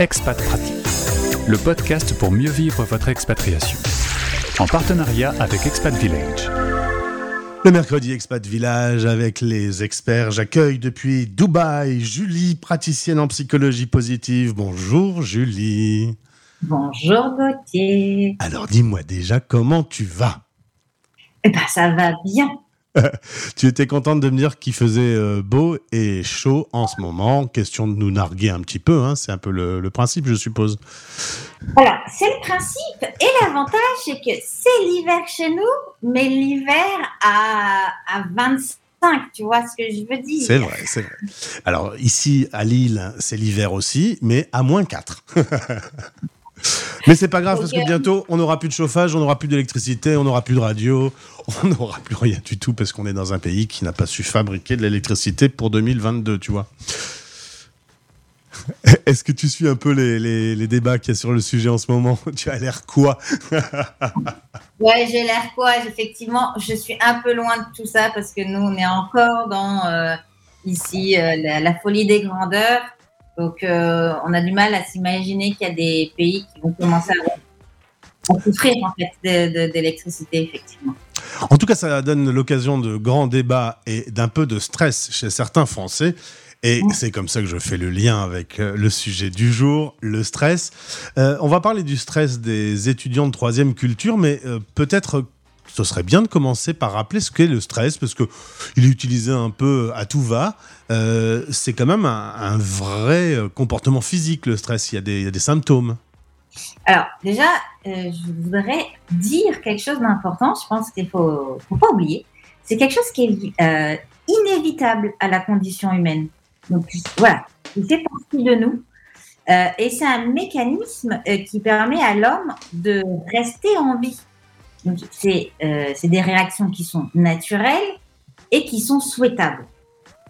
Expat Pratique, le podcast pour mieux vivre votre expatriation. En partenariat avec Expat Village. Le mercredi Expat Village avec les experts, j'accueille depuis Dubaï Julie, praticienne en psychologie positive. Bonjour Julie. Bonjour Gauthier. Alors dis-moi déjà comment tu vas? Eh ben ça va bien. tu étais contente de me dire qu'il faisait euh, beau et chaud en ce moment. Question de nous narguer un petit peu, hein. c'est un peu le, principe, je suppose. Voilà, c'est le principe. Et l'avantage, c'est que c'est l'hiver chez nous, mais l'hiver à, à 25. Tu vois ce que je veux dire C'est vrai, c'est vrai. Alors ici à Lille, c'est l'hiver aussi, mais à moins 4. Mais c'est pas grave parce que bientôt on n'aura plus de chauffage, on n'aura plus d'électricité, on n'aura plus de radio, on n'aura plus rien du tout parce qu'on est dans un pays qui n'a pas su fabriquer de l'électricité pour 2022, tu vois. Est-ce que tu suis un peu les, débats qu'il y a sur le sujet en ce moment? Tu as l'air quoi? Ouais, j'ai l'air quoi? Effectivement, je suis un peu loin de tout ça parce que nous, on est encore dans euh, ici euh, la, folie des grandeurs. Donc, euh, on a du mal à s'imaginer qu'il y a des pays qui vont commencer à, souffrir en fait d'électricité, effectivement. En tout cas, ça donne l'occasion de grands débats et d'un peu de stress chez certains Français. Et c'est comme ça que je fais le lien avec euh, le sujet du jour, le stress. Euh, on va parler du stress des étudiants de troisième culture, mais peut-être ce serait bien de commencer par rappeler ce qu'est le stress, parce qu'il est utilisé un peu à tout va. Euh, c'est quand même un, vrai euh, comportement physique, le stress. Il y a des, symptômes. Alors, déjà, euh, je voudrais dire quelque chose d'important. Je pense qu'il ne faut, faut, pas oublier. C'est quelque chose qui est inévitable à la condition humaine. Donc, voilà, il fait partie de nous. et c'est un mécanisme qui permet à l'homme de rester en vie. Donc, c'est des réactions qui sont naturelles et qui sont souhaitables.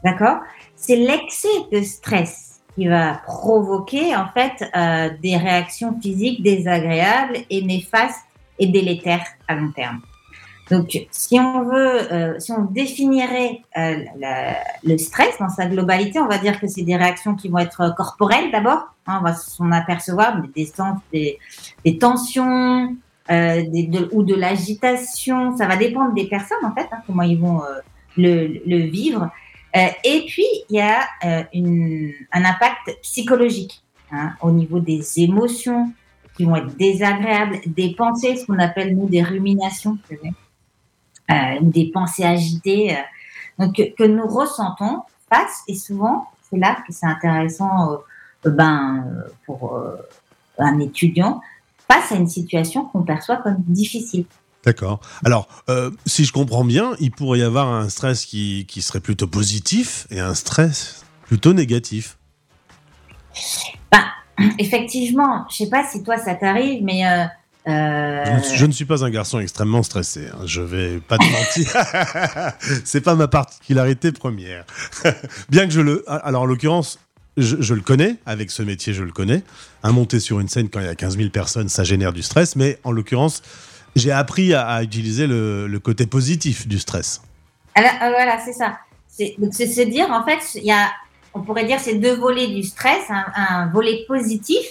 D'accord? C'est l'excès de stress qui va provoquer en fait euh, des réactions physiques désagréables et néfastes et délétères à long terme. Donc, si on veut, euh, si on définirait euh, le stress dans sa globalité, on va dire que c'est des réactions qui vont être corporelles d'abord. Hein, on va s'en apercevoir des tensions des, de, ou de l'agitation. Ça va dépendre des personnes en fait, hein, comment ils vont le, le, vivre. Euh, et puis, il y a euh, un impact psychologique hein, au niveau des émotions qui vont être désagréables, des pensées, ce qu'on appelle nous des ruminations, euh, des pensées agitées, donc que, nous ressentons face. Et souvent, c'est là que c'est intéressant ben, pour un étudiant face à une situation qu'on perçoit comme difficile. D'accord. Alors, euh, si je comprends bien, il pourrait y avoir un stress qui, qui serait plutôt positif et un stress plutôt négatif. Ben, effectivement, je sais pas si toi ça t'arrive, mais euh, euh, je, ne suis pas un garçon extrêmement stressé. Hein. Je vais pas te mentir. C'est pas ma particularité première. Bien que je le. Alors, en l'occurrence, je, je, le connais, avec ce métier, je le connais. Un monter sur une scène quand il y a 15 000 personnes, ça génère du stress, mais en l'occurrence, j'ai appris à, utiliser le, côté positif du stress. Alors, euh, voilà, c'est ça. C'est se dire, en fait, il y a, on pourrait dire, c'est deux volets du stress. Un, volet positif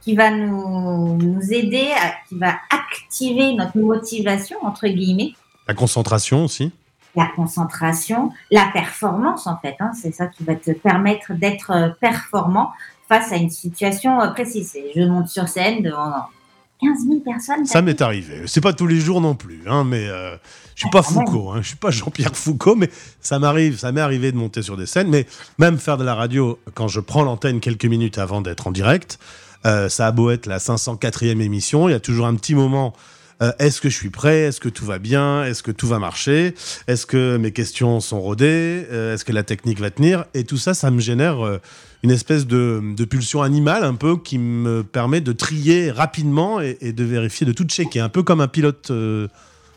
qui va nous, nous aider, qui va activer notre motivation, entre guillemets. La concentration aussi la concentration, la performance en fait. Hein, c'est ça qui va te permettre d'être performant face à une situation euh, précise. Je monte sur scène devant 15 000 personnes. Ça m'est arrivé. C'est pas tous les jours non plus, hein, mais euh, je suis pas Foucault, hein, je suis pas Jean-Pierre Foucault, mais ça m'arrive, ça m'est arrivé de monter sur des scènes, mais même faire de la radio quand je prends l'antenne quelques minutes avant d'être en direct, euh, ça a beau être la 504e émission, il y a toujours un petit moment. Euh, est-ce que je suis prêt? Est-ce que tout va bien? Est-ce que tout va marcher? Est-ce que mes questions sont rodées? Est-ce que la technique va tenir? Et tout ça, ça me génère une espèce de, pulsion animale un peu qui me permet de trier rapidement et, de vérifier, de tout checker, un peu comme un pilote, euh,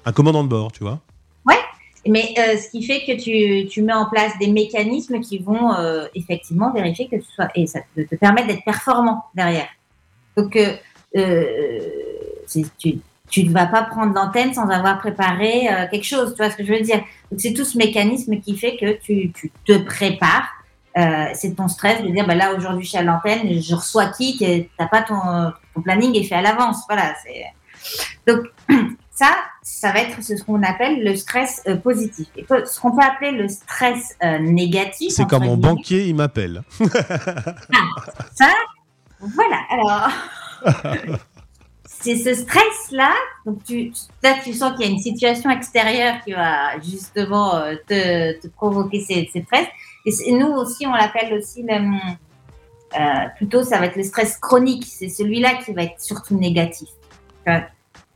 un commandant de bord, tu vois. Ouais, mais euh, ce qui fait que tu, tu, mets en place des mécanismes qui vont euh, effectivement vérifier que tu sois et ça te, permettre d'être performant derrière. Donc tu, tu ne vas pas prendre l'antenne sans avoir préparé quelque chose, tu vois ce que je veux dire? C'est tout ce mécanisme qui fait que tu, tu te prépares euh, c'est ton stress de dire bah là aujourd'hui je suis à l'antenne, je reçois qui, t'as pas ton, ton, planning est fait à l'avance. Voilà. Donc ça, ça va être ce qu'on appelle le stress euh, positif. Et ce qu'on peut appeler le stress euh, négatif. C'est comme mon banquier, il m'appelle. Ah, ça, voilà. Alors. c'est ce stress-là. Donc, tu, là, tu sens qu'il y a une situation extérieure qui va justement te, te provoquer ces, ces stress. Et nous aussi, on l'appelle aussi le, euh, plutôt, ça va être le stress chronique. C'est celui-là qui va être surtout négatif. Euh,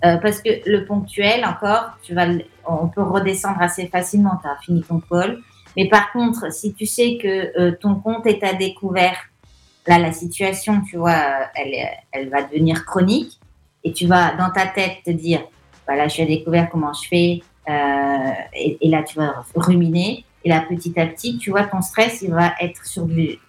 parce que le ponctuel, encore, tu vas, on peut redescendre assez facilement. Tu as fini ton call. Mais par contre, si tu sais que euh, ton compte est à découvert, là, la situation, tu vois, elle, elle va devenir chronique. Et tu vas, dans ta tête, te dire, voilà, je suis à découvert, comment je fais euh, et, et, là, tu vas ruminer. Et là, petit à petit, tu vois, ton stress, il va être sur du,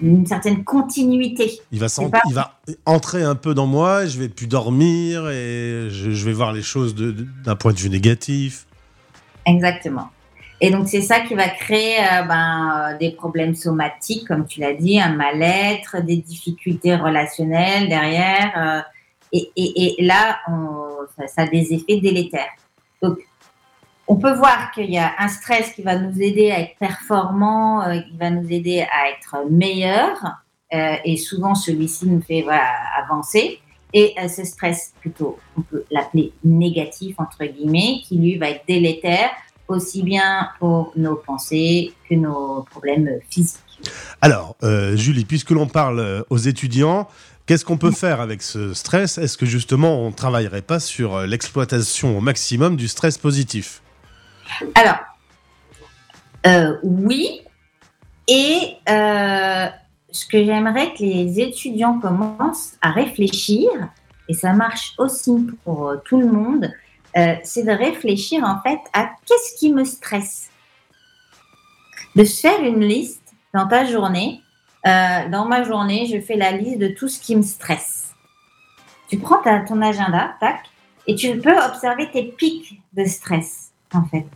une certaine continuité. Il va, il va entrer un peu dans moi, je vais plus dormir et je, vais voir les choses d'un point de vue négatif. Exactement. Et donc, c'est ça qui va créer euh, ben, euh, des problèmes somatiques, comme tu l'as dit, un mal-être, des difficultés relationnelles derrière. Et, là, ça, a des effets délétères. Donc, on peut voir qu'il y a un stress qui va nous aider à être performant, euh, qui va nous aider à être meilleur, euh, et souvent celui-ci nous fait avancer. Et euh, ce stress plutôt, on peut l'appeler négatif entre guillemets, qui lui va être délétère aussi bien pour nos pensées que nos problèmes physiques. Alors, Julie, puisque l'on parle aux étudiants, Qu'est-ce qu'on peut faire avec ce stress? Est-ce que justement on ne travaillerait pas sur l'exploitation au maximum du stress positif? Alors, euh, oui. Et euh, ce que j'aimerais que les étudiants commencent à réfléchir, et ça marche aussi pour euh, tout le monde, c'est de réfléchir en fait à qu'est-ce qui me stresse? De se faire une liste dans ta journée. dans ma journée, je fais la liste de tout ce qui me stresse. Tu prends ton agenda, tac, et tu peux observer tes pics de stress, en fait.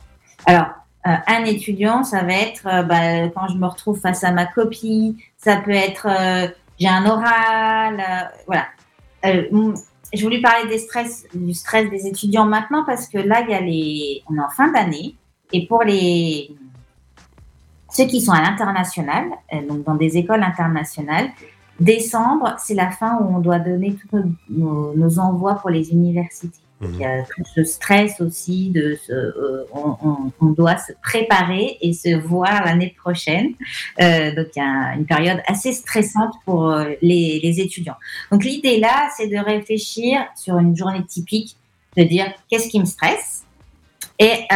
Alors, euh, un étudiant, ça va être euh, bah, quand je me retrouve face à ma copie, ça peut être euh, j'ai un oral, voilà. je voulais parler du stress des étudiants maintenant parce que là, y a les, on est en fin d'année et pour les ceux qui sont à l'international, donc dans des écoles internationales, décembre, c'est la fin où on doit donner tous nos envois pour les universités. Il y a tout ce stress aussi de ce, euh, on, doit se préparer et se voir l'année prochaine. Euh, donc il y a une période assez stressante pour euh, les, les étudiants. Donc l'idée là, c'est de réfléchir sur une journée typique, de dire qu'est-ce qui me stresse et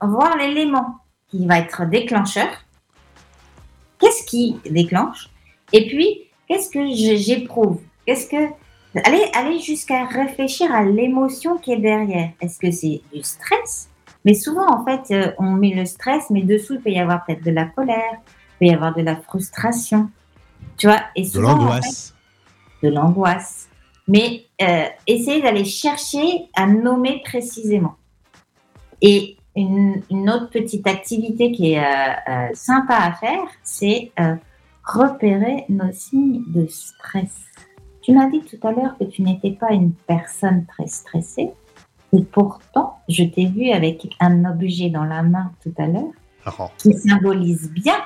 voir l'élément qui va être déclencheur. Qu'est-ce qui déclenche? Et puis qu'est-ce que j'éprouve? Qu'est-ce que Allez, allez jusqu'à réfléchir à l'émotion qui est derrière. Est-ce que c'est du stress? Mais souvent, en fait, euh, on met le stress, mais dessous, il peut y avoir peut-être de la colère, il peut y avoir de la frustration. Tu vois et De l'angoisse. de l'angoisse. Mais euh, essayez d'aller chercher à nommer précisément. Et une, autre petite activité qui est euh, sympa à faire, c'est repérer nos signes de stress. Tu m'as dit tout à l'heure que tu n'étais pas une personne très stressée. Et pourtant, je t'ai vu avec un objet dans la main tout à l'heure ah. qui symbolise bien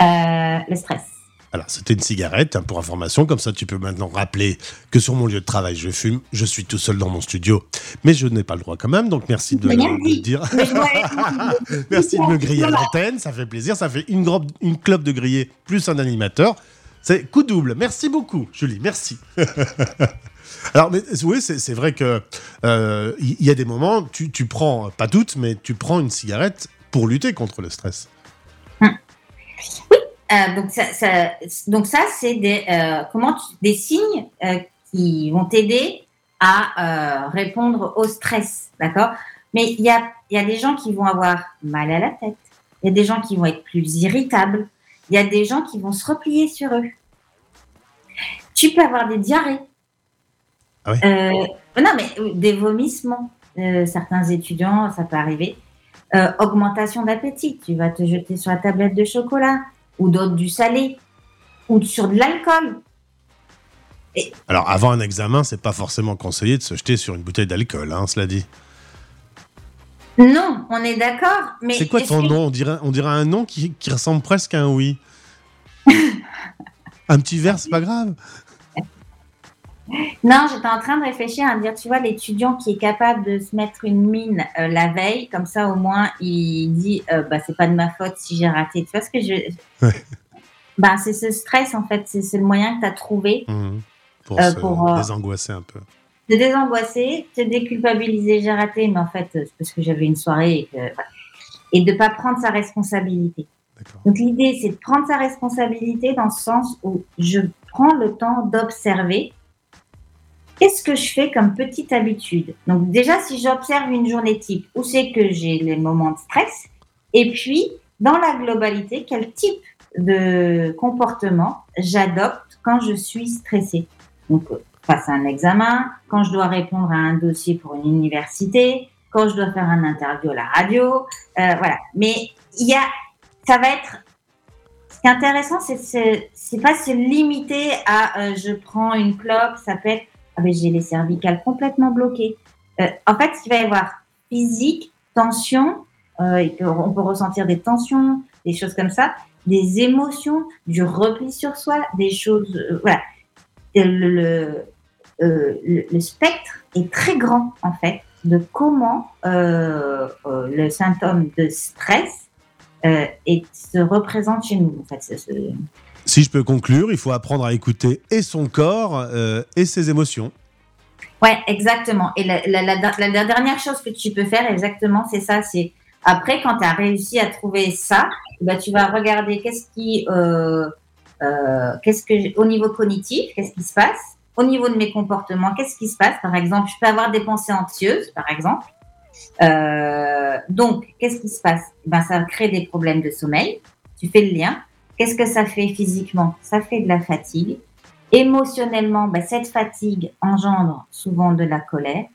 euh, le stress. Alors, c'était une cigarette, hein, pour information, comme ça tu peux maintenant rappeler que sur mon lieu de travail, je fume, je suis tout seul dans mon studio, mais je n'ai pas le droit quand même, donc merci de, le dire. merci de me griller à l'antenne, ça fait plaisir, ça fait une, une clope de grillé plus un animateur. C'est coup double. Merci beaucoup, Julie. Merci. Alors, mais, oui, c'est vrai que il euh, y, a des moments, tu, tu, prends, pas toutes, mais tu prends une cigarette pour lutter contre le stress. Hum. Euh, donc ça, ça, donc ça c'est des, euh, comment des signes qui vont t'aider à répondre au stress, d'accord? Mais il y a, y a des gens qui vont avoir mal à la tête, il y a des gens qui vont être plus irritables, il y a des gens qui vont se replier sur eux. Tu peux avoir des diarrhées. Ah oui? Euh, non, mais euh, des vomissements. Euh, certains étudiants, ça peut arriver. augmentation d'appétit. Tu vas te jeter sur la tablette de chocolat. Ou d'autres du salé, ou sur de l'alcool. Alors, avant un examen, c'est pas forcément conseillé de se jeter sur une bouteille d'alcool, hein, cela dit. Non, on est d'accord. Mais c'est quoi ton nom? On dirait, on dirait un nom qui, qui ressemble presque à un oui. un petit verre, c'est pas grave? Non, j'étais en train de réfléchir à dire, tu vois, l'étudiant qui est capable de se mettre une mine euh, la veille, comme ça au moins il dit, euh, bah c'est pas de ma faute si j'ai raté. Tu vois ce que je. Bah, c'est ce stress en fait, c'est le moyen que tu as trouvé mmh. pour, euh, se désangoisser un peu. Te désangoisser, te déculpabiliser, j'ai raté, mais en fait, c'est parce que j'avais une soirée et, que, et de pas prendre sa responsabilité. Donc l'idée, c'est de prendre sa responsabilité dans le sens où je prends le temps d'observer Qu'est-ce que je fais comme petite habitude? Donc déjà, si j'observe une journée type, où c'est que j'ai les moments de stress Et puis, dans la globalité, quel type de comportement j'adopte quand je suis stressée? Donc, face à un examen, quand je dois répondre à un dossier pour une université, quand je dois faire un interview à la radio, euh, voilà. Mais il y a, ça va être ce qui est intéressant, c'est c'est pas se limiter à euh, je prends une clope, ça peut être ah ben, j'ai les cervicales complètement bloquées. Euh, en fait, il va y avoir physique, tension, euh, on peut ressentir des tensions, des choses comme ça, des émotions, du repli sur soi, des choses. Euh, voilà. Le, le, spectre est très grand, en fait, de comment le symptôme de stress se représente chez nous. En fait, si je peux conclure, il faut apprendre à écouter et son corps euh, et ses émotions. Ouais, exactement. Et la, dernière chose que tu peux faire, exactement, c'est ça. C'est après, quand tu as réussi à trouver ça, bah, tu vas regarder qu'est-ce qui, euh, euh, qu'est-ce que, au niveau cognitif, qu'est-ce qui se passe, au niveau de mes comportements, qu'est-ce qui se passe. Par exemple, je peux avoir des pensées anxieuses, par exemple. donc, qu'est-ce qui se passe? Ben, Ça crée des problèmes de sommeil. Tu fais le lien. Qu'est-ce que ça fait physiquement? Ça fait de la fatigue. Émotionnellement, ben, cette fatigue engendre souvent de la colère.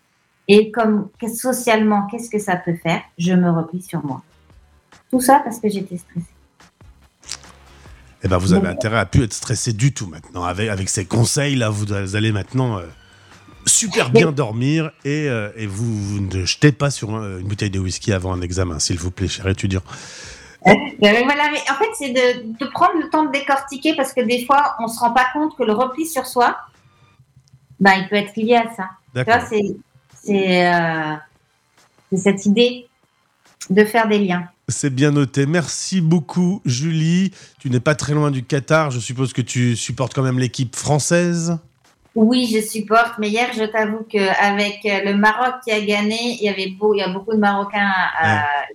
Et comme socialement, qu'est-ce que ça peut faire? Je me replie sur moi. Tout ça parce que j'étais stressée. Eh ben, vous avez intérêt à plus être stressé du tout maintenant. Avec, avec ces conseils-là, vous allez maintenant euh, super bien dormir et, euh, et vous, ne jetez pas sur une bouteille de whisky avant un examen, s'il vous plaît, cher étudiant. voilà, mais en fait, c'est de, prendre le temps de décortiquer parce que des fois, on ne se rend pas compte que le repli sur soi, ben, il peut être lié à ça. Tu euh, c'est cette idée de faire des liens. C'est bien noté. Merci beaucoup, Julie. Tu n'es pas très loin du Qatar. Je suppose que tu supportes quand même l'équipe française. Oui, je supporte, mais hier, je t'avoue qu'avec le Maroc qui a gagné, il y avait beau, il y a beaucoup de Marocains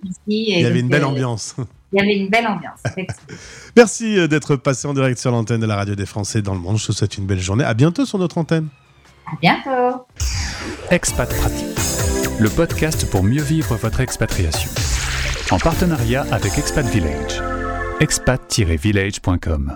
ici. il y avait une belle euh, ambiance. Il y avait une belle ambiance. Merci euh, d'être passé en direct sur l'antenne de la radio des Français dans le monde. Je te souhaite une belle journée. À bientôt sur notre antenne. À bientôt. Expat Pratique, le podcast pour mieux vivre votre expatriation. En partenariat avec Expat Village. expat-village.com